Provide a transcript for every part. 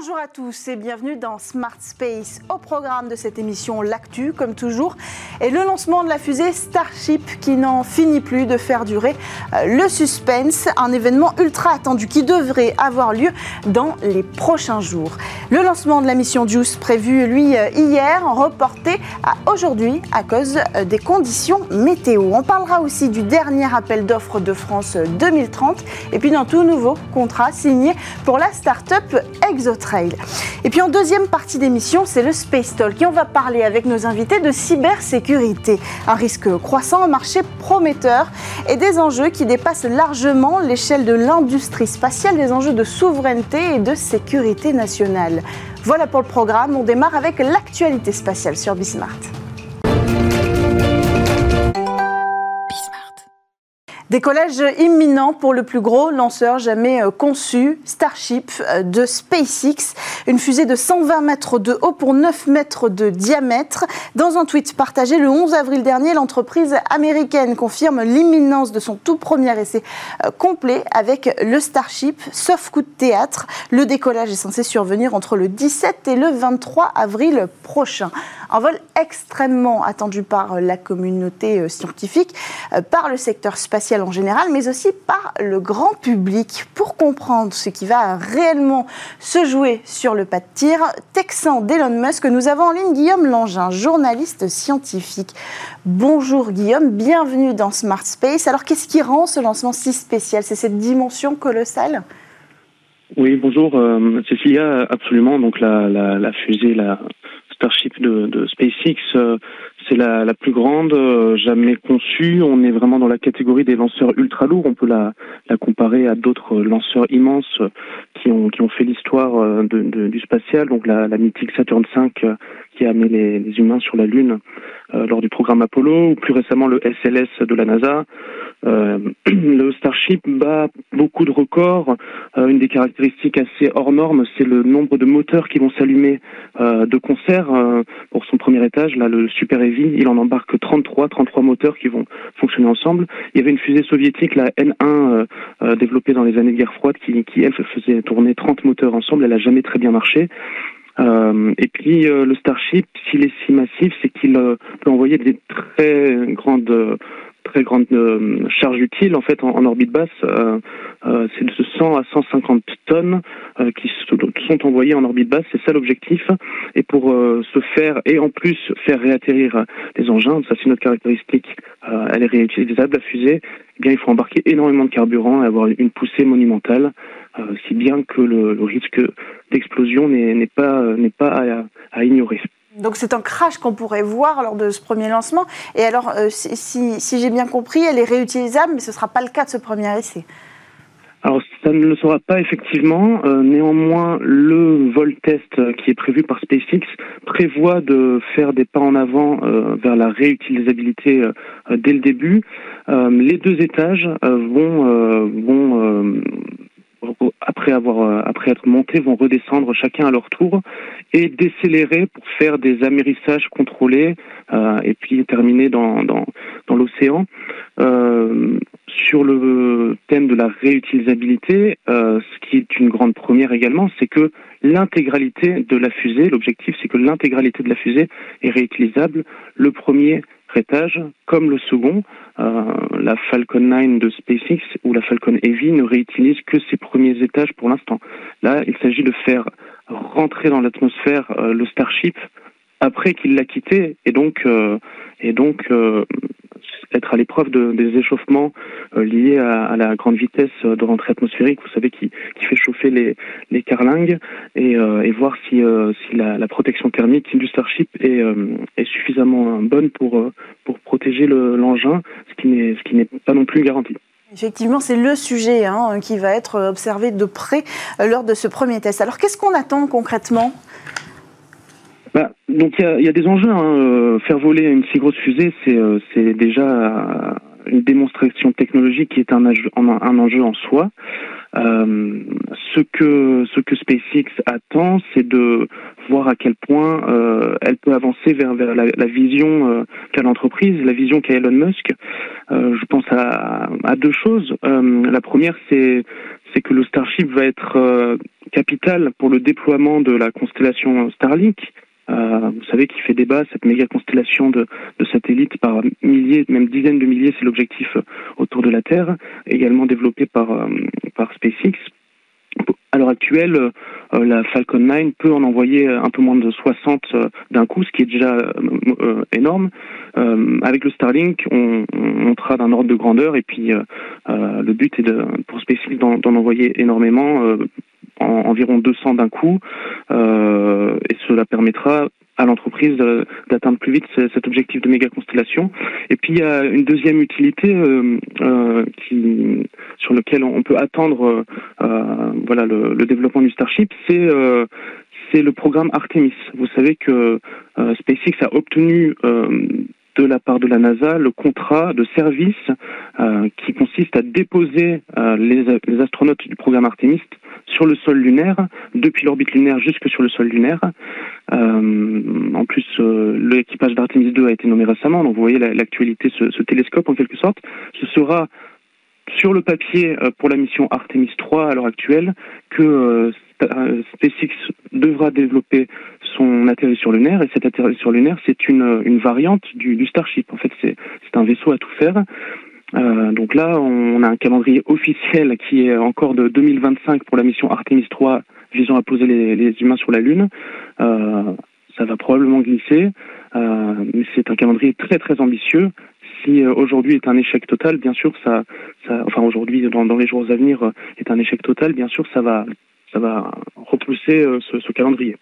Bonjour à tous et bienvenue dans Smart Space. Au programme de cette émission, l'actu, comme toujours, et le lancement de la fusée Starship qui n'en finit plus de faire durer euh, le suspense. Un événement ultra attendu qui devrait avoir lieu dans les prochains jours. Le lancement de la mission JUICE prévu, lui, euh, hier, reporté à aujourd'hui à cause euh, des conditions météo. On parlera aussi du dernier appel d'offres de France 2030 et puis d'un tout nouveau contrat signé pour la start-up Et puis en deuxième partie d'émission, c'est le Space Talk et on va parler avec nos invités de cybersécurité. Un risque croissant, un marché prometteur et des enjeux qui dépassent largement l'échelle de l'industrie spatiale, des enjeux de souveraineté et de sécurité nationale. Voilà pour le programme, on démarre avec l'actualité spatiale sur Bismart. Décollage imminent pour le plus gros lanceur jamais euh, conçu, Starship euh, de SpaceX, une fusée de 120 mètres de haut pour 9 mètres de diamètre. Dans un tweet partagé le 11 avril dernier, l'entreprise américaine confirme l'imminence de son tout premier essai euh, complet avec le Starship, sauf coup de théâtre. Le décollage est censé survenir entre le 17 et le 23 avril prochain. Un vol extrêmement attendu par la communauté scientifique, par le secteur spatial en général, mais aussi par le grand public. Pour comprendre ce qui va réellement se jouer sur le pas de tir texan d'Elon Musk, nous avons en ligne Guillaume Langin, journaliste scientifique. Bonjour Guillaume, bienvenue dans Smart Space. Alors qu'est-ce qui rend ce lancement si spécial? C'est cette dimension colossale? Oui, bonjour euh, Cécilia, absolument. Donc la, la, fusée, la Starship de, de SpaceX, euh, c'est la, plus grande euh, jamais conçue. On est vraiment dans la catégorie des lanceurs ultra lourds. On peut la, comparer à d'autres lanceurs immenses qui ont, fait l'histoire euh, du spatial. Donc la, mythique Saturn V euh, qui a amené les, humains sur la Lune lors du programme Apollo, ou plus récemment le SLS de la NASA. Le Starship bat beaucoup de records. Une des caractéristiques assez hors normes, c'est le nombre de moteurs qui vont s'allumer de concert. pour son premier étage, là, le Super il en embarque 33, 33 moteurs qui vont fonctionner ensemble. Il y avait une fusée soviétique, la N1, développée dans les années de guerre froide, qui, elle faisait tourner 30 moteurs ensemble. Elle a jamais très bien marché. Euh, et puis le Starship, s'il est si massif, c'est qu'il peut envoyer des très grandes très grande euh, charge utile en fait en, orbite basse. Euh, euh, c'est de 100 à 150 tonnes qui sont envoyées en orbite basse. C'est ça l'objectif. Et pour se faire et en plus faire réatterrir des engins, ça c'est notre caractéristique. elle est réutilisable la fusée. Eh bien, il faut embarquer énormément de carburant et avoir une poussée monumentale, si bien que le, risque d'explosion n'est pas n'est pas à ignorer. Donc c'est un crash qu'on pourrait voir lors de ce premier lancement. Et alors, euh, si, j'ai bien compris, elle est réutilisable, mais ce ne sera pas le cas de ce premier essai. Alors ça ne le sera pas effectivement. Euh, néanmoins, le vol test euh, qui est prévu par SpaceX prévoit de faire des pas en avant vers la réutilisabilité dès le début. les deux étages vont après avoir euh, après être montés vont redescendre chacun à leur tour et décélérer pour faire des amérissages contrôlés euh, et puis terminer dans dans, dans l'océan. Euh, sur le thème de la réutilisabilité, euh, ce qui est une grande première également, c'est que l'intégralité de la fusée, l'objectif c'est que l'intégralité de la fusée est réutilisable. Le premier étage, comme le second, euh, la Falcon 9 de SpaceX ou la Falcon Heavy ne réutilise que ses premiers étages pour l'instant. Là, il s'agit de faire rentrer dans l'atmosphère euh, le Starship après qu'il l'a quitté et donc euh, et donc être à l'épreuve de, des échauffements euh, liés à, la grande vitesse de rentrée atmosphérique, vous savez, qui, fait chauffer les, carlingues, et, euh, et voir si, euh, la, protection thermique du Starship est, suffisamment bonne pour, protéger l'engin, ce qui n'est pas non plus garanti. Effectivement, c'est le sujet hein, qui va être observé de près lors de ce premier test. Alors, qu'est-ce qu'on attend concrètement? Donc il y a, des enjeux. Hein. Euh, faire voler une si grosse fusée, c'est euh, déjà une démonstration technologique qui est un, un enjeu en soi. Euh, ce que ce que SpaceX attend, c'est de voir à quel point euh, elle peut avancer vers, vers la, la vision euh, qu'a l'entreprise, la vision qu'a Elon Musk. Euh, je pense à, à deux choses. la première, c'est c'est que le Starship va être capital pour le déploiement de la constellation Starlink. Vous savez qu'il fait débat cette méga constellation de, satellites par milliers, même dizaines de milliers, c'est l'objectif autour de la Terre, également développé par, par SpaceX à l'heure actuelle, euh, la Falcon 9 peut en envoyer un peu moins de 60 euh, d'un coup, ce qui est déjà euh, énorme. avec le Starlink, on, montera d'un ordre de grandeur et puis le but est de, pour SpaceX d'en envoyer énormément, environ 200 d'un coup, et cela permettra à l'entreprise d'atteindre plus vite cet objectif de méga constellation. Et puis il y a une deuxième utilité euh, euh, qui, sur lequel on peut attendre euh, voilà le, le, développement du Starship, c'est c'est le programme Artemis. Vous savez que SpaceX a obtenu de la part de la NASA le contrat de service qui consiste à déposer les, les, astronautes du programme Artemis sur le sol lunaire, depuis l'orbite lunaire jusque sur le sol lunaire. Euh, en plus, euh, l'équipage d'Artemis 2 a été nommé récemment, donc vous voyez l'actualité, ce, ce, télescope en quelque sorte. Ce sera sur le papier euh, pour la mission Artemis 3 à l'heure actuelle que euh, SpaceX devra développer son atterrisseur lunaire et cet atterrisseur lunaire c'est une, une variante du, du Starship. En fait, c'est un vaisseau à tout faire. Euh, donc là, on a un calendrier officiel qui est encore de 2025 pour la mission Artemis 3 visant à poser les, les humains sur la Lune. Euh, ça va probablement glisser, euh, mais c'est un calendrier très très ambitieux. Si euh, aujourd'hui est un échec total, bien sûr, ça, ça enfin aujourd'hui dans, dans, les jours à venir euh, est un échec total, bien sûr, ça va, ça va repousser ce, ce calendrier.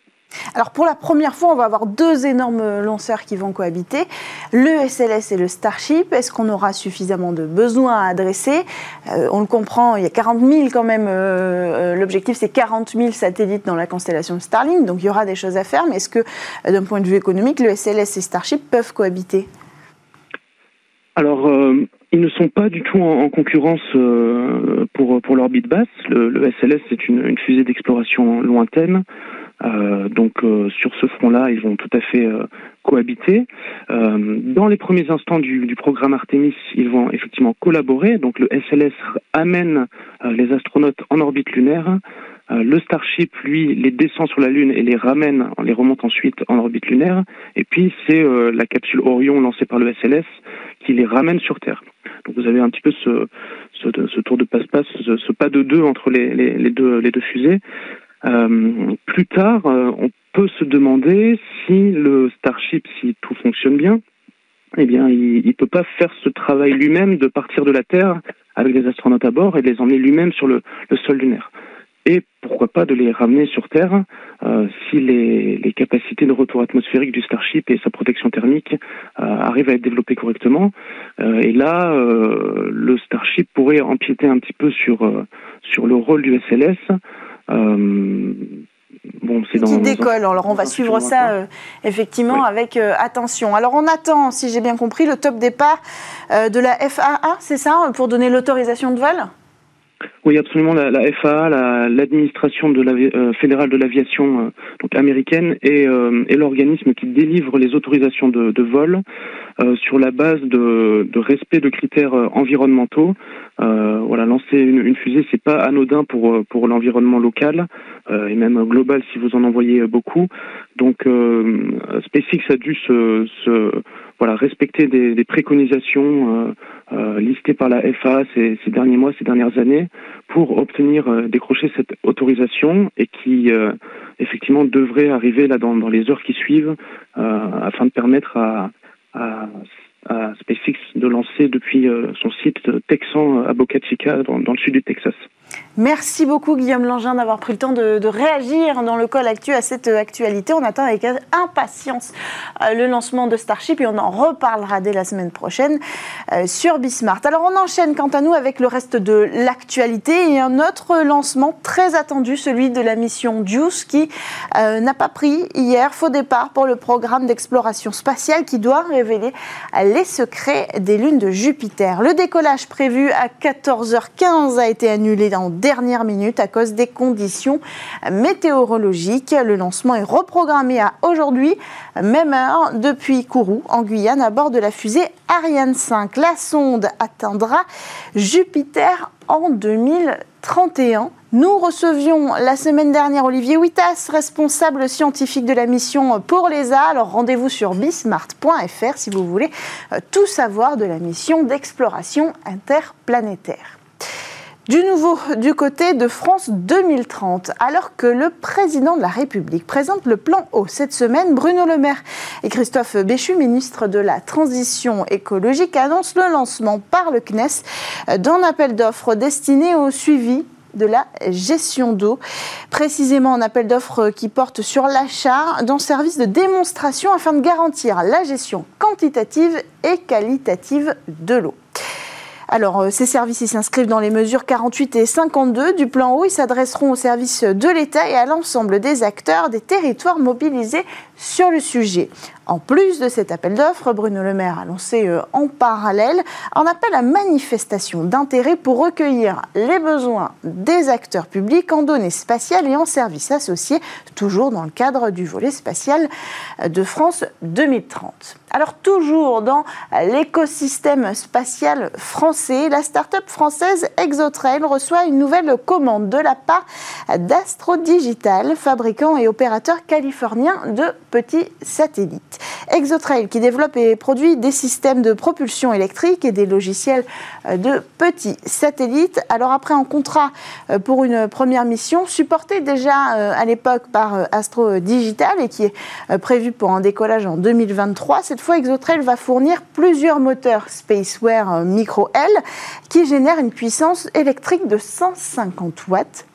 Alors pour la première fois, on va avoir deux énormes lanceurs qui vont cohabiter, le SLS et le Starship. Est-ce qu'on aura suffisamment de besoins à adresser? Euh, On le comprend, il y a 40 000 quand même. Euh, euh, l'objectif c'est 40 000 satellites dans la constellation Starlink, donc il y aura des choses à faire. Mais est-ce que d'un point de vue économique, le SLS et Starship peuvent cohabiter? Alors ils ne sont pas du tout en, concurrence pour, pour l'orbite basse. Le, SLS, c'est une, une, fusée d'exploration lointaine. Euh, donc euh, sur ce front-là, ils vont tout à fait euh, cohabiter. dans les premiers instants du, du, programme Artemis, ils vont effectivement collaborer. Donc le SLS amène les astronautes en orbite lunaire. Le Starship, lui, les descend sur la Lune et les ramène, les remonte ensuite en orbite lunaire. Et puis c'est la capsule Orion lancée par le SLS qui les ramène sur Terre. Donc vous avez un petit peu ce, ce, ce tour de passe-passe, ce, ce, pas de deux entre les, les, les, deux, les deux fusées. Euh, plus tard, euh, on peut se demander si le Starship, si tout fonctionne bien, eh bien, il ne peut pas faire ce travail lui-même de partir de la Terre avec des astronautes à bord et de les emmener lui-même sur le, le, sol lunaire. Et pourquoi pas de les ramener sur Terre euh, si les, les, capacités de retour atmosphérique du Starship et sa protection thermique euh, arrivent à être développées correctement. Euh, et là, le Starship pourrait empiéter un petit peu sur, sur le rôle du SLS bon, c'est dans, qui décolle. Alors on va suivre ça euh, effectivement avec euh, attention. Alors on attend, si j'ai bien compris, le top départ de la FAA, c'est ça, pour donner l'autorisation de vol? Oui, absolument. La, FAA, l'administration la, fédérale de l'aviation donc américaine, est, est l'organisme qui délivre les autorisations de, vol sur la base de, respect de critères environnementaux euh, voilà, lancer une, une fusée, c'est pas anodin pour euh, pour l'environnement local euh, et même global si vous en envoyez beaucoup. Donc euh, SpaceX a dû se, se voilà respecter des, des préconisations euh, listées par la FAA ces, ces, derniers mois, ces dernières années, pour obtenir décrocher cette autorisation et qui effectivement devrait arriver là dans, dans les heures qui suivent afin de permettre à, à de lancer depuis euh, son site texan à Boca Chica dans, dans le sud du Texas. Merci beaucoup Guillaume Langin d'avoir pris le temps de, réagir dans le col actuel à cette actualité. On attend avec impatience euh, le lancement de Starship et on en reparlera dès la semaine prochaine euh, sur Bismart. Alors on enchaîne quant à nous avec le reste de l'actualité et un autre lancement très attendu, celui de la mission JUICE qui euh, n'a pas pris hier faux départ pour le programme d'exploration spatiale qui doit révéler les secrets des lunes de Jupiter. Le décollage prévu à 14h15 a été annulé en dernière minute à cause des conditions météorologiques. Le lancement est reprogrammé à aujourd'hui, même heure, depuis Kourou, en Guyane, à bord de la fusée Ariane 5. La sonde atteindra Jupiter en 2030. 31. Nous recevions la semaine dernière Olivier Witas, responsable scientifique de la mission pour l'ESA. Alors rendez-vous sur bismart.fr si vous voulez euh, tout savoir de la mission d'exploration interplanétaire. Du nouveau du côté de France 2030, alors que le président de la République présente le plan eau cette semaine, Bruno Le Maire et Christophe Béchu, ministre de la Transition écologique, annoncent le lancement par le CNES d'un appel d'offres destiné au suivi de la gestion d'eau, précisément un appel d'offres qui porte sur l'achat d'un service de démonstration afin de garantir la gestion quantitative et qualitative de l'eau. Alors, euh, ces services s'inscrivent dans les mesures 48 et 52 du plan eau. Ils s'adresseront aux services de l'État et à l'ensemble des acteurs des territoires mobilisés sur le sujet. En plus de cet appel d'offres, Bruno Le Maire a lancé euh, en parallèle un appel à manifestation d'intérêt pour recueillir les besoins des acteurs publics en données spatiales et en services associés, toujours dans le cadre du volet spatial de France 2030. Alors toujours dans l'écosystème spatial français, la start-up française Exotrail reçoit une nouvelle commande de la part d'Astro Digital, fabricant et opérateur californien de petits satellites. Exotrail qui développe et produit des systèmes de propulsion électrique et des logiciels euh, de petits satellites. Alors après un contrat euh, pour une première mission supporté déjà euh, à l'époque par Astro Digital et qui est prévu pour un décollage en 2023, cette fois Exotrail va fournir plusieurs moteurs Spaceware Micro L qui génèrent une puissance électrique de 150 watts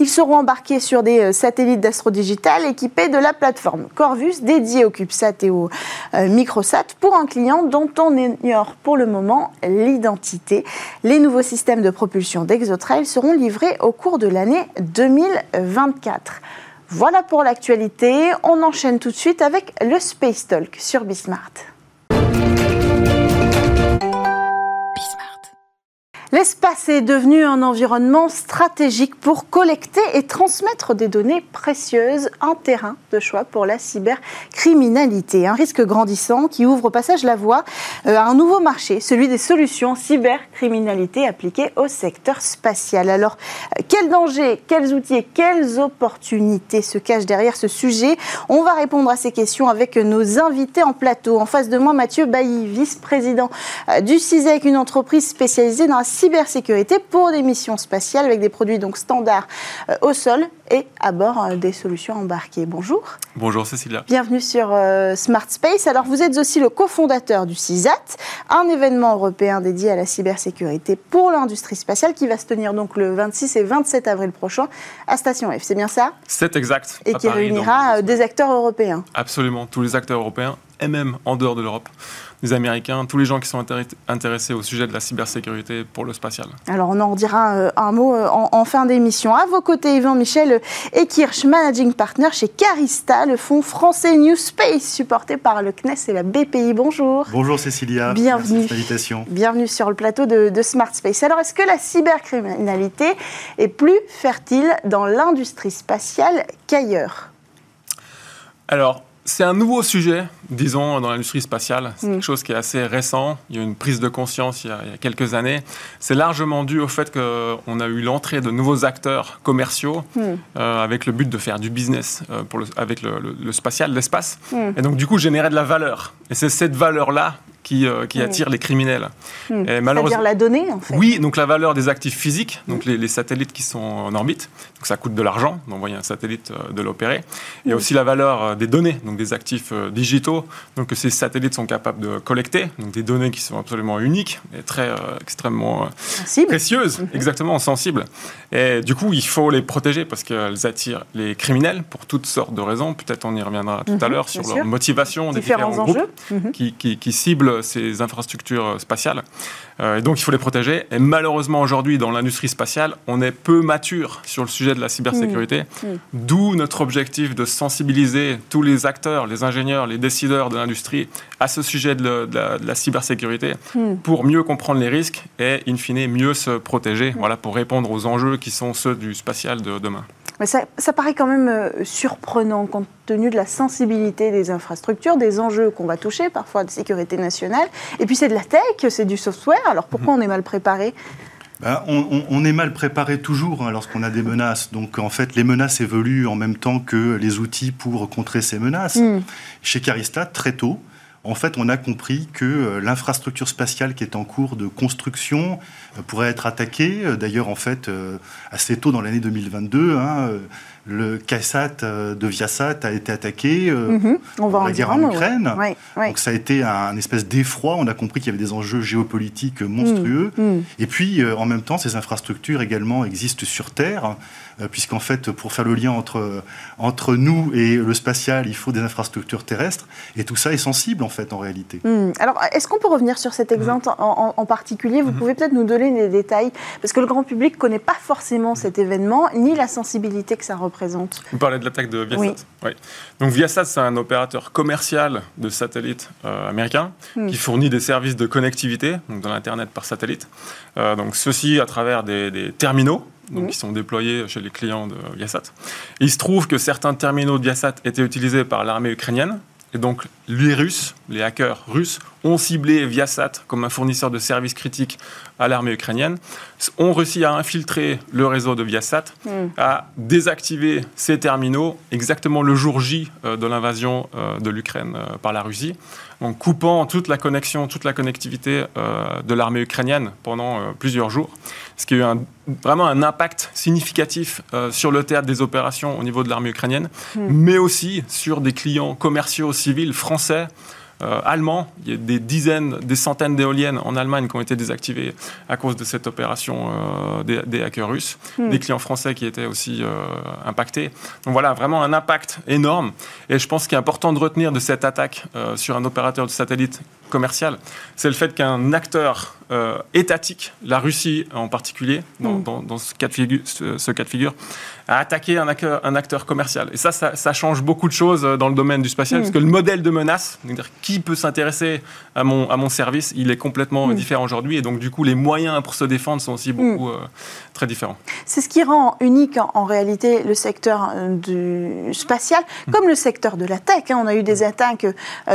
ils seront embarqués sur des euh, satellites d'Astrodigital équipés de la plateforme Corvus dédiée au CubeSat et au euh, Microsat pour un client dont on ignore pour le moment l'identité. Les nouveaux systèmes de propulsion d'Exotrail seront livrés au cours de l'année 2024. Voilà pour l'actualité. On enchaîne tout de suite avec le Space Talk sur Bismart. L'espace est devenu un environnement stratégique pour collecter et transmettre des données précieuses, un terrain de choix pour la cybercriminalité. Un risque grandissant qui ouvre au passage la voie euh, à un nouveau marché, celui des solutions cybercriminalité appliquées au secteur spatial. Alors, euh, quels dangers, quels outils et quelles opportunités se cachent derrière ce sujet? On va répondre à ces questions avec nos invités en plateau. En face de moi, Mathieu Bailly, vice-président euh, du CISEC, une entreprise spécialisée dans la cybersécurité pour des missions spatiales avec des produits donc standards euh, au sol et à bord euh, des solutions embarquées. Bonjour. Bonjour Cécilia. Bienvenue sur euh, Smart Space. Alors vous êtes aussi le cofondateur du CISAT, un événement européen dédié à la cybersécurité pour l'industrie spatiale qui va se tenir donc le 26 et 27 avril prochain à Station F. C'est bien ça? C'est exact. Et qui réunira des acteurs européens. Absolument, tous les acteurs européens et même en dehors de l'Europe les Américains, tous les gens qui sont intéressés au sujet de la cybersécurité pour le spatial. Alors on en dira euh, un mot euh, en, fin d'émission. À vos côtés, Yvan Michel Ekirch, Managing Partner chez Carista, le fonds français New Space, supporté par le CNES et la BPI. Bonjour. Bonjour Cécilia. Bienvenue. Bienvenue sur le plateau de, de Smart Space. Alors est-ce que la cybercriminalité est plus fertile dans l'industrie spatiale qu'ailleurs? Alors, c'est un nouveau sujet, disons, dans l'industrie spatiale. C'est mm. quelque chose qui est assez récent. Il y a eu une prise de conscience il y a, quelques années. C'est largement dû au fait qu'on a eu l'entrée de nouveaux acteurs commerciaux mm. euh, avec le but de faire du business euh, pour avec le, spatial, l'espace. Mm. Et donc, du coup, générer de la valeur. Et c'est cette valeur-là qui, euh, qui attire les criminels. C'est-à-dire la donnée, en fait Oui, donc la valeur des actifs physiques, donc les, satellites qui sont en orbite. Donc ça coûte de l'argent d'envoyer un satellite, de l'opérer. Il y a aussi la valeur des données, donc des actifs digitaux, donc que ces satellites sont capables de collecter, donc des données qui sont absolument uniques et très euh, extrêmement euh, précieuses, mhm. exactement sensibles. Et du coup, il faut les protéger parce qu'elles attirent les criminels pour toutes sortes de raisons. Peut-être on y reviendra tout à mhm, l'heure sur leur motivation des différents, groupes mhm. qui, qui, ciblent ces infrastructures spatiales. Euh, et donc il faut les protéger. Et malheureusement aujourd'hui dans l'industrie spatiale, on est peu mature sur le sujet de la cybersécurité. D'où notre objectif de sensibiliser tous les acteurs, les ingénieurs, les décideurs de l'industrie à ce sujet de, la, cybersécurité hmm. pour mieux comprendre les risques et, in fine, mieux se protéger voilà, pour répondre aux enjeux qui sont ceux du spatial de demain. Mais ça, ça, paraît quand même euh, surprenant compte tenu de la sensibilité des infrastructures, des enjeux qu'on va toucher, parfois de sécurité nationale. Et puis c'est de la tech, c'est du software. Alors pourquoi hmm. on est mal préparé? Ben, on, est mal préparé toujours hein, lorsqu'on a des menaces. Donc en fait, les menaces évoluent en même temps que les outils pour contrer ces menaces. Hmm. Chez Carista, très tôt, en fait, on a compris que euh, l'infrastructure spatiale qui est en cours de construction euh, pourrait être attaquée. D'ailleurs, en fait, assez tôt dans l'année 2022, le KSAT euh, de Viasat a été attaqué euh, mhm. On va la guerre en Ukraine. Donc ça a été un, espèce d'effroi. On a compris qu'il y avait des enjeux géopolitiques monstrueux. Mm. Mm. Et puis, euh, en même temps, ces infrastructures également existent sur Terre. Euh, puisqu'en fait, pour faire le lien entre, entre nous et le spatial, il faut des infrastructures terrestres, et tout ça est sensible, en fait, en réalité. Hmm. Alors, est-ce qu'on peut revenir sur cet exemple en, particulier? Vous hmm. pouvez peut-être nous donner des détails, parce que le grand public ne connaît pas forcément cet événement, ni la sensibilité que ça représente. Vous parlez de l'attaque de Viasat oui. Donc, Viasat, c'est un opérateur commercial de satellites euh, américain hmm. qui fournit des services de connectivité, donc de l'Internet par satellite. Euh, donc, ceci à travers des, des terminaux donc qui sont déployés chez les clients de Viasat. il se trouve que certains terminaux de Viasat étaient utilisés par l'armée ukrainienne, et donc les Russes, les hackers russes, ont ciblé Viasat comme un fournisseur de services critiques à l'armée ukrainienne, ont réussi à infiltrer le réseau de Viasat, hmm. à désactiver ces terminaux exactement le jour J euh, de l'invasion euh, de l'Ukraine euh, par la Russie, en coupant toute la connexion, toute la connectivité de l'armée ukrainienne pendant plusieurs jours ce qui a eu un, vraiment un impact significatif euh, sur le théâtre des opérations au niveau de l'armée ukrainienne, hmm. mais aussi sur des clients commerciaux civils français euh, allemand. Il y a des dizaines, des centaines d'éoliennes en Allemagne qui ont été désactivées à cause de cette opération euh, des, hackers russes. Hmm. Des clients français qui étaient aussi euh, impactés. Donc voilà, vraiment un impact énorme. Et je pense qu'il est important de retenir de cette attaque sur un opérateur de satellite commercial, c'est le fait qu'un acteur étatique, la Russie en particulier, dans, hmm. ce, cas de figure, ce cas de figure, à attaquer un acteur, un acteur commercial. Et ça, ça, change beaucoup de choses euh, dans le domaine du spatial, parce que le modèle de menace, dire qui peut s'intéresser à mon, à mon service, il est complètement mm. différent aujourd'hui. Et donc, du coup, les moyens pour se défendre sont aussi beaucoup mm. euh, très différents. C'est ce qui rend unique en, réalité le secteur euh, du spatial, mm. comme le secteur de la tech. Hein. On a eu des attaques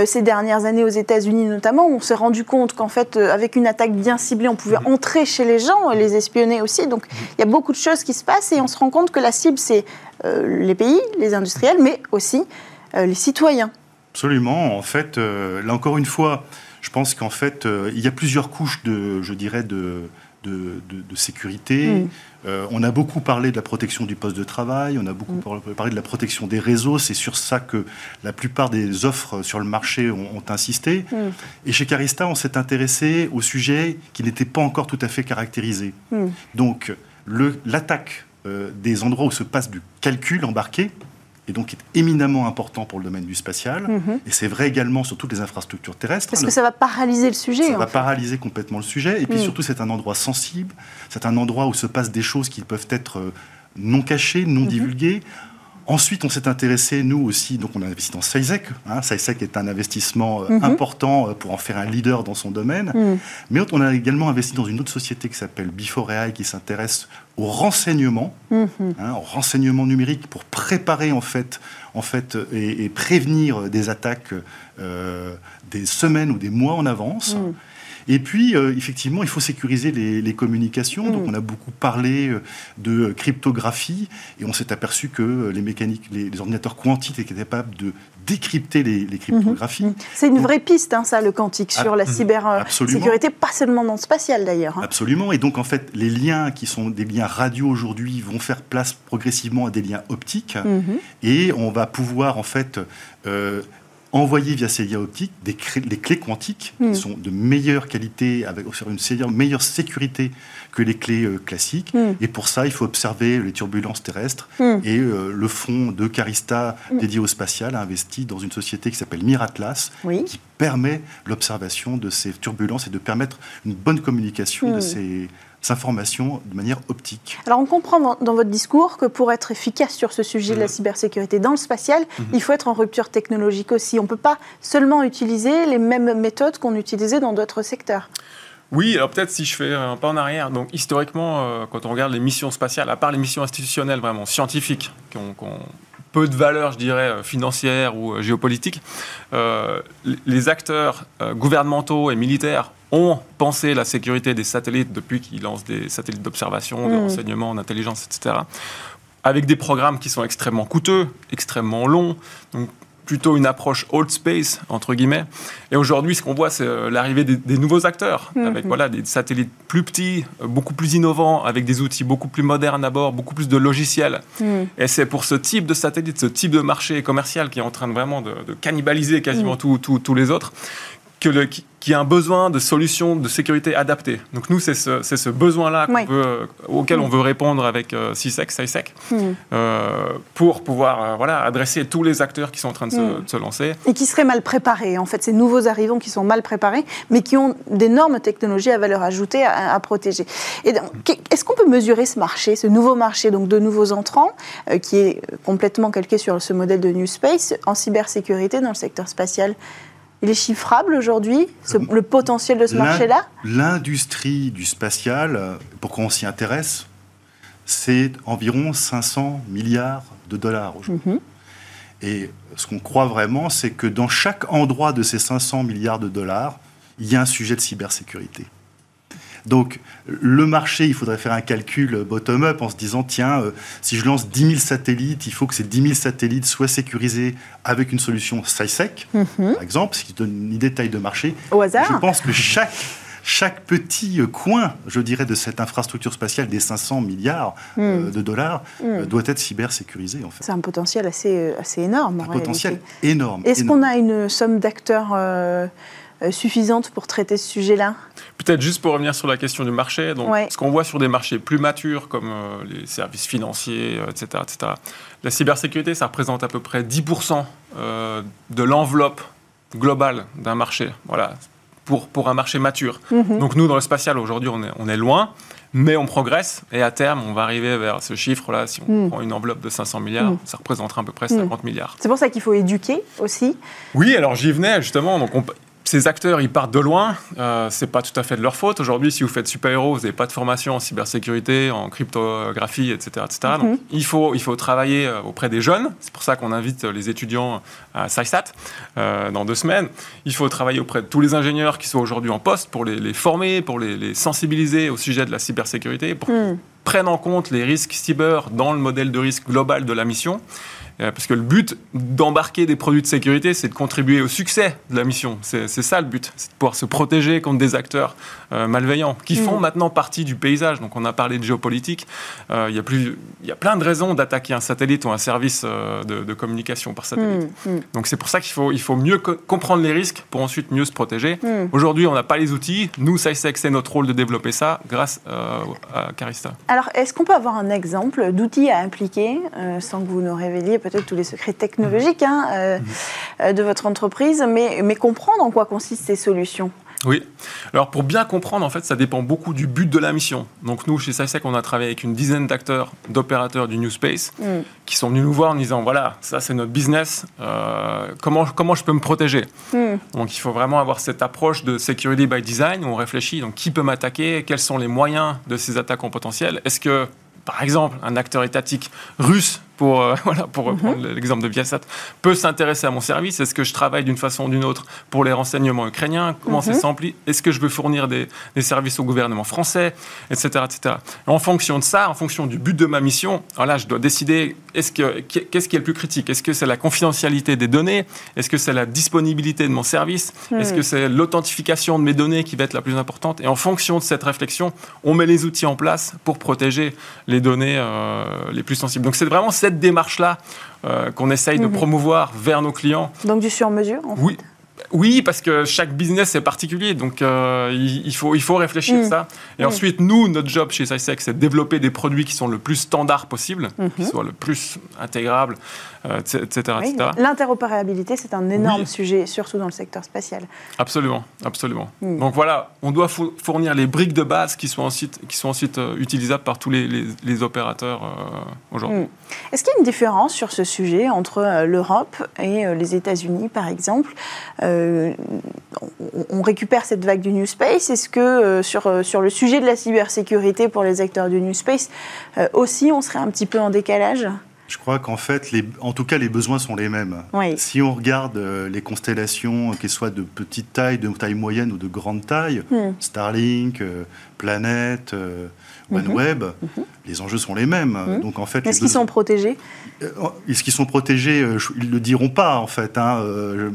ces dernières années aux États-Unis notamment, où on s'est rendu compte qu'en fait, avec une attaque bien ciblée, on pouvait entrer chez les gens, les espionner aussi. Donc, il y a beaucoup de choses qui se passent et on se rend compte que la cible, c'est euh, les pays, les industriels, mais aussi euh, les citoyens. Absolument. En fait, euh, là encore une fois, je pense qu'en fait, il y a plusieurs couches de, je dirais, de, de, sécurité. Mm. On a beaucoup parlé de la protection du poste de travail, on a beaucoup mm. parlé de la protection des réseaux. C'est sur ça que la plupart des offres sur le marché ont, insisté. Mm. Et chez Carista, on s'est intéressé au sujet qui n'était pas encore tout à fait caractérisé. Donc, l'attaque euh, des endroits où se passe du calcul embarqué, et donc est éminemment important pour le domaine du spatial. Mhm. Et c'est vrai également sur toutes les infrastructures terrestres. Parce que ça va paralyser le sujet. Ça va paralyser complètement le sujet. Et puis mhm. surtout, c'est un endroit sensible. C'est un endroit où se passent des choses qui peuvent être euh, non cachées, non mhm. divulguées. Ensuite, on s'est intéressé, nous aussi, donc on a investi dans SciSec. Hein. est un investissement euh, mhm. important euh, pour en faire un leader dans son domaine. Mhm. Mais on a également investi dans une autre société qui s'appelle Before qui s'intéresse au renseignement, mhm. hein, au renseignement numérique pour préparer en fait, en fait et, prévenir des attaques euh, des semaines ou des mois en avance. Et puis, euh, effectivement, il faut sécuriser les, communications. Donc, mm. on a beaucoup parlé euh, de cryptographie et on s'est aperçu que euh, les mécaniques, les, ordinateurs quantiques étaient capables de décrypter les, cryptographies. Mm-hmm. C'est une vraie piste, hein, ça, le quantique, sur la ah, cybersécurité, pas seulement dans le spatial d'ailleurs. Hein. Absolument. Et donc, en fait, les liens qui sont des liens radio aujourd'hui vont faire place progressivement à des liens optiques. Mm-hmm. Et on va pouvoir, en fait, envoyer via ces liens optiques des, clés quantiques qui hmm. sont de meilleure qualité, avec une meilleure sécurité que les clés euh, classiques. Hmm. Et pour ça, il faut observer les turbulences terrestres. Hmm. Et euh, le fonds de Carista dédié au spatial a investi dans une société qui s'appelle Miratlas, qui permet l'observation de ces turbulences et de permettre une bonne communication de ces informations de manière optique. Alors on comprend dans, votre discours que pour être efficace sur ce sujet de la mhm. cybersécurité dans le spatial, mhm. il faut être en rupture technologique aussi. On ne peut pas seulement utiliser les mêmes méthodes qu'on utilisait dans d'autres secteurs. Oui, alors peut-être si je fais un pas en arrière. Donc historiquement, euh, quand on regarde les missions spatiales, à part les missions institutionnelles vraiment scientifiques, qui ont, peu de valeur, je dirais, euh, financière ou euh, géopolitique, les acteurs gouvernementaux et militaires ont pensé la sécurité des satellites depuis qu'ils lancent des satellites d'observation, de Mm. renseignement, d'intelligence, etc. Avec des programmes qui sont extrêmement coûteux, extrêmement longs, donc plutôt une approche old space entre guillemets. Et aujourd'hui, ce qu'on voit, c'est euh, l'arrivée des, des nouveaux acteurs, avec voilà des satellites plus petits, euh, beaucoup plus innovants, avec des outils beaucoup plus modernes à bord, beaucoup plus de logiciels. Mm. Et c'est pour ce type de satellite, ce type de marché commercial qui est en train de vraiment de, de cannibaliser quasiment Mm. tous les autres, que le, qui, qui a un besoin de solutions de sécurité adaptées. Donc nous, c'est ce, besoin-là Oui. euh, auquel Mm. on veut répondre avec euh, CISEC, SciSec, Mm. euh, pour pouvoir euh, voilà, adresser tous les acteurs qui sont en train de se, Mm. de se lancer. Et qui seraient mal préparés, en fait, ces nouveaux arrivants qui sont mal préparés, mais qui ont d'énormes technologies à valeur ajoutée à, à protéger. Est-ce qu'on peut mesurer ce marché, ce nouveau marché, donc de nouveaux entrants, euh, qui est complètement calqué sur ce modèle de New Space, en cybersécurité dans le secteur spatial? Il est chiffrable aujourd'hui, ce- le potentiel de ce marché-là? L'industrie du spatial, euh, pourquoi on s'y intéresse, c'est environ 500 milliards de dollars aujourd'hui. Mhm. Et ce qu'on croit vraiment, c'est que dans chaque endroit de ces 500 milliards de dollars, il y a un sujet de cybersécurité. Donc, le marché, il faudrait faire un calcul bottom-up en se disant, tiens, euh, si je lance 10 000 satellites, il faut que ces 10 000 satellites soient sécurisés avec une solution SciSec, Mhm. par exemple, ce qui donne une idée de taille de marché. Au Je hasard pense que chaque, chaque petit coin, je dirais, de cette infrastructure spatiale des 500 milliards euh, Mm. de dollars euh, doit être cybersécurisé, en fait. C'est un potentiel assez, assez énorme. en Un potentiel réalité. énorme. Est-ce qu'on a une somme d'acteurs euh, suffisante pour traiter ce sujet-là Peut-être juste pour revenir sur la question du marché, donc Ouais. ce qu'on voit sur des marchés plus matures comme euh, les services financiers, euh, etc., etc., la cybersécurité, ça représente à peu près 10% euh, de l'enveloppe globale d'un marché, voilà, pour, pour un marché mature. Mhm. Donc nous, dans le spatial, aujourd'hui, on est, on est loin, mais on progresse, et à terme, on va arriver vers ce chiffre-là. Si on Mm. prend une enveloppe de 500 milliards, Mm. ça représentera à peu près 50 milliards. C'est pour ça qu'il faut éduquer aussi. Oui, alors j'y venais justement. Donc on- ces acteurs, ils partent de loin. Euh, c'est pas tout à fait de leur faute. Aujourd'hui, si vous faites super-héros, vous n'avez pas de formation en cybersécurité, en cryptographie, etc. etc. Mhm. Donc il faut, il faut travailler euh, auprès des jeunes. C'est pour ça qu'on invite les étudiants à SciSat euh, dans deux semaines. Il faut travailler auprès de tous les ingénieurs qui sont aujourd'hui en poste pour les, les former, pour les, les sensibiliser au sujet de la cybersécurité, pour Mm. prennent en compte les risques cyber dans le modèle de risque global de la mission. Euh, Parce que le but d'embarquer des produits de sécurité, c'est de contribuer au succès de la mission. C'est ça le but, c'est de pouvoir se protéger contre des acteurs euh, malveillants qui font Mm. maintenant partie du paysage. Donc on a parlé de géopolitique. Euh, Il y, a plus- il y a plein de raisons d'attaquer un satellite ou un service euh, de, de communication par satellite. Mm, mm, Donc c'est pour ça qu'il faut, il faut mieux co- comprendre les risques pour ensuite mieux se protéger. Aujourd'hui, on n'a pas les outils. Nous, SciSec, c'est notre rôle de développer ça grâce euh, à Carista. Alors, est-ce qu'on peut avoir un exemple d'outils à impliquer, euh, sans que vous nous révéliez peut-être tous les secrets technologiques hein, euh, euh, de votre entreprise, mais, mais comprendre en quoi consistent ces solutions Oui. Alors pour bien comprendre, en fait, ça dépend beaucoup du but de la mission. Donc nous, chez SciSec, on a travaillé avec une dizaine d'acteurs, d'opérateurs du New Space, Mm. qui sont venus nous voir en disant, voilà, ça c'est notre business, euh, comment, comment je peux me protéger? Mm. Donc il faut vraiment avoir cette approche de security by design, où on réfléchit, donc qui peut m'attaquer, quels sont les moyens de ces attaquants potentiels. Est-ce que, par exemple, un acteur étatique russe, pour, euh, voilà, pour reprendre l'exemple de Viasat, peut s'intéresser à mon service. Est-ce que je travaille d'une façon ou d'une autre pour les renseignements ukrainiens? Comment c'est s'emplit Est-ce que je veux fournir des, des services au gouvernement français? Etc. etc. En fonction de ça, en fonction du but de ma mission, alors là, je dois décider est-ce que, qu'est-ce qui est le plus critique? Est-ce que c'est la confidentialité des données? Est-ce que c'est la disponibilité de mon service? Est-ce que c'est l'authentification de mes données qui va être la plus importante? Et en fonction de cette réflexion, on met les outils en place pour protéger les données euh, les plus sensibles. Donc c'est vraiment cette démarche-là euh, qu'on essaye de Mhm. promouvoir vers nos clients. Donc du sur-mesure en fait. Oui. Oui, parce que chaque business est particulier, donc euh, il, il faut, il faut réfléchir Mm. ça. Et Mm. ensuite, nous, notre job chez SciSec, c'est de développer des produits qui sont le plus standard possible, qui Mhm. soient le plus intégrables, euh, etc. Oui, etc. L'interopérabilité, c'est un énorme Oui. sujet, surtout dans le secteur spatial. Absolument, absolument. Mm. Donc voilà, on doit fou- fournir les briques de base qui sont ensuite, qui sont ensuite euh, utilisables par tous les, les- les opérateurs aujourd'hui. Est-ce qu'il y a une différence sur ce sujet entre l'Europe et les États-Unis, par exemple? Euh, on, récupère cette vague du New Space. Est-ce que euh, sur, euh, sur le sujet de la cybersécurité pour les acteurs du New Space, aussi, on serait un petit peu en décalage? Je crois qu'en fait, les, en tout cas, les besoins sont les mêmes. Si on regarde euh, les constellations, qu'elles soient de petite taille, de taille moyenne ou de grande taille, hmm. Starlink, euh, Planète, euh, OneWeb, mhm. mhm. les enjeux sont les mêmes. Mhm. Donc en fait, est-ce qu'ils sont protégés? Est-ce qu'ils sont protégés? Ils ne le diront pas en fait, hein,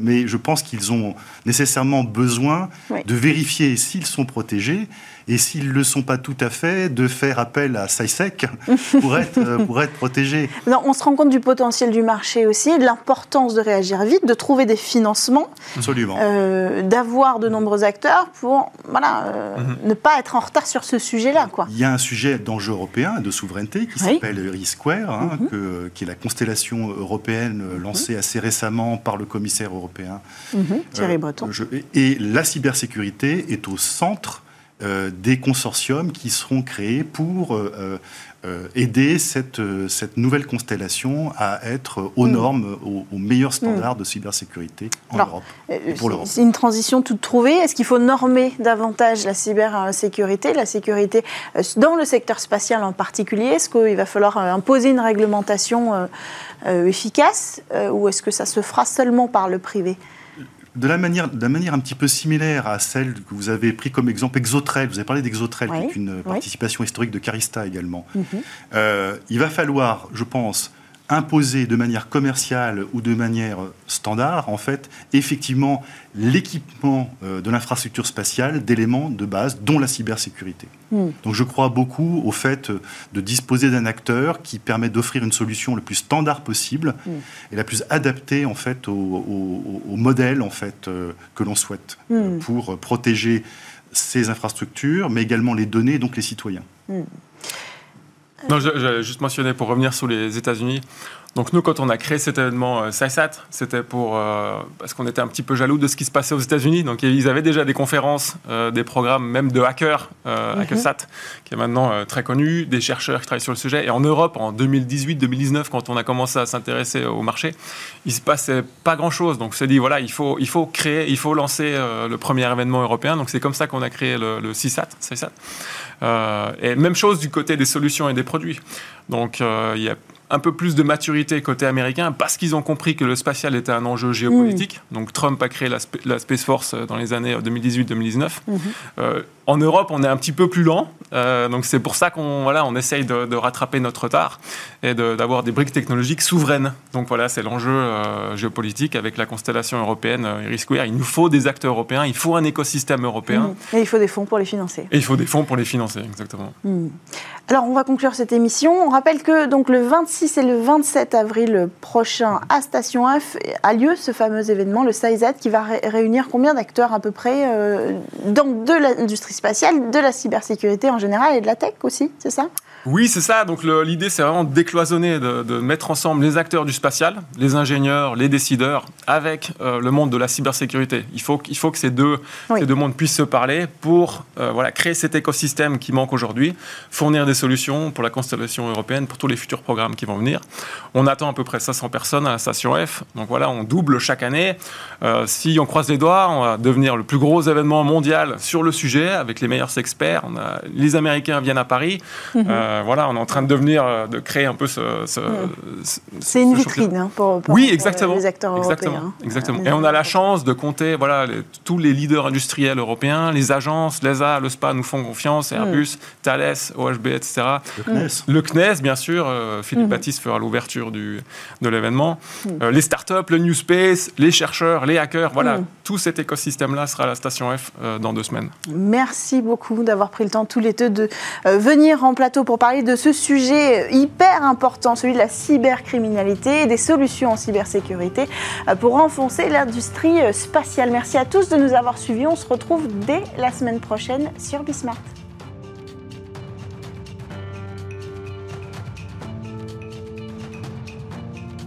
mais je pense qu'ils ont nécessairement besoin de vérifier s'ils sont protégés et s'ils ne le sont pas tout à fait, de faire appel à SciSec pour être, euh, pour être protégés. on se rend compte du potentiel du marché aussi, de l'importance de réagir vite, de trouver des financements, Absolument. Euh, d'avoir de nombreux acteurs pour voilà, euh, mhm. ne pas être en retard sur ce sujet-là. Quoi. Il y a un sujet d'enjeu européen, de souveraineté, qui s'appelle RISquare, hein, mhm. qui est la constellation européenne lancée mhm. assez récemment par le commissaire européen Thierry Breton. et la cybersécurité est au centre euh, des consortiums qui seront créés pour euh, euh, aider cette, cette nouvelle constellation à être aux mm. normes, aux, meilleurs standards mm. de cybersécurité en Europe. C'est une transition toute trouvée. Est-ce qu'il faut normer davantage la cybersécurité, la sécurité dans le secteur spatial en particulier? Est-ce qu'il va falloir imposer une réglementation efficace ou est-ce que ça se fera seulement par le privé? De la manière, de manière un petit peu similaire à celle que vous avez pris comme exemple Exotrel. Vous avez parlé d'Exotrel, qui est une participation historique de Carista également. Mhm. Euh, il va falloir, je pense, imposer de manière commerciale ou de manière standard, en fait, effectivement, l'équipement euh, de l'infrastructure spatiale d'éléments de base, dont la cybersécurité. Hmm. Donc je crois beaucoup au fait de disposer d'un acteur qui permet d'offrir une solution le plus standard possible hmm. et la plus adaptée, en fait, au, modèle, en fait, euh, que l'on souhaite hmm. pour protéger ces infrastructures, mais également les données, donc les citoyens. Non, j'allais juste mentionner pour revenir sur les États-Unis. Donc nous, quand on a créé cet événement euh, c'était pour euh, parce qu'on était un petit peu jaloux de ce qui se passait aux États-Unis. Donc ils avaient déjà des conférences, euh, des programmes, même de hackers, euh, mhm. qui est maintenant très connu, des chercheurs qui travaillent sur le sujet. Et en Europe, en 2018-2019, quand on a commencé à s'intéresser au marché, il se passait pas grand-chose. Donc on s'est dit voilà, il faut il faut créer, il faut lancer le premier événement européen. Donc c'est comme ça qu'on a créé le, le CISAT. et même chose du côté des solutions et des produits. Donc il y a un peu plus de maturité côté américain parce qu'ils ont compris que le spatial était un enjeu géopolitique. Mm. Donc Trump a créé la, Space Force euh, dans les années 2018-2019. Euh, en Europe, on est un petit peu plus lent, euh, donc c'est pour ça qu'on voilà, on essaye de, rattraper notre retard et d'avoir des briques technologiques souveraines. Donc voilà, c'est l'enjeu euh, géopolitique avec la constellation européenne euh, Iris Square. Il nous faut des acteurs européens, il faut un écosystème européen. Mmh. Et il faut des fonds pour les financer. Et il faut des fonds pour les financer, exactement. Mmh. Alors on va conclure cette émission. On rappelle que donc le 26 et le 27 avril prochain à Station F a lieu ce fameux événement, le SAIZ, qui va réunir combien d'acteurs à peu près dans de l'industrie spatiale, de la cybersécurité en général et de la tech aussi, c'est ça? Oui, c'est ça. Donc l'idée, c'est vraiment de décloisonner, de, mettre ensemble les acteurs du spatial, les ingénieurs, les décideurs, avec euh, le monde de la cybersécurité. Il faut, il faut que ces deux, ces deux mondes puissent se parler pour euh, voilà, créer cet écosystème qui manque aujourd'hui, fournir des solutions pour la constellation européenne, pour tous les futurs programmes qui vont venir. On attend à peu près 500 personnes à la station F. Donc voilà, on double chaque année. Euh, si on croise les doigts, on va devenir le plus gros événement mondial sur le sujet, avec les meilleurs experts. On a, les Américains viennent à Paris. Mhm. Euh, voilà, on est en train de devenir, euh, de créer un peu ce. c'est une vitrine hein, pour, oui, exactement, les acteurs exactement, européens. Exactement. Et on a la chance de compter, voilà, tous les leaders industriels europééens, les agences, l'ESA, le SPA nous font confiance, mm. Airbus, Thales, OHB, etc. Le CNES. Le CNES, bien sûr. Euh, Philippe mm. Baptiste fera l'ouverture de l'événement. Mm. les startups, le New Space, les chercheurs, les hackers, voilà, tout cet écosystème-là sera à la station F dans deux semaines. Merci beaucoup d'avoir pris le temps tous les deux de venir en plateau pour parler de ce sujet hyper important, celui de la cybercriminalité et des solutions en cybersécurité euh, pour renfoncer l'industrie spatiale. Merci à tous de nous avoir suivis. On se retrouve dès la semaine prochaine sur Bismart.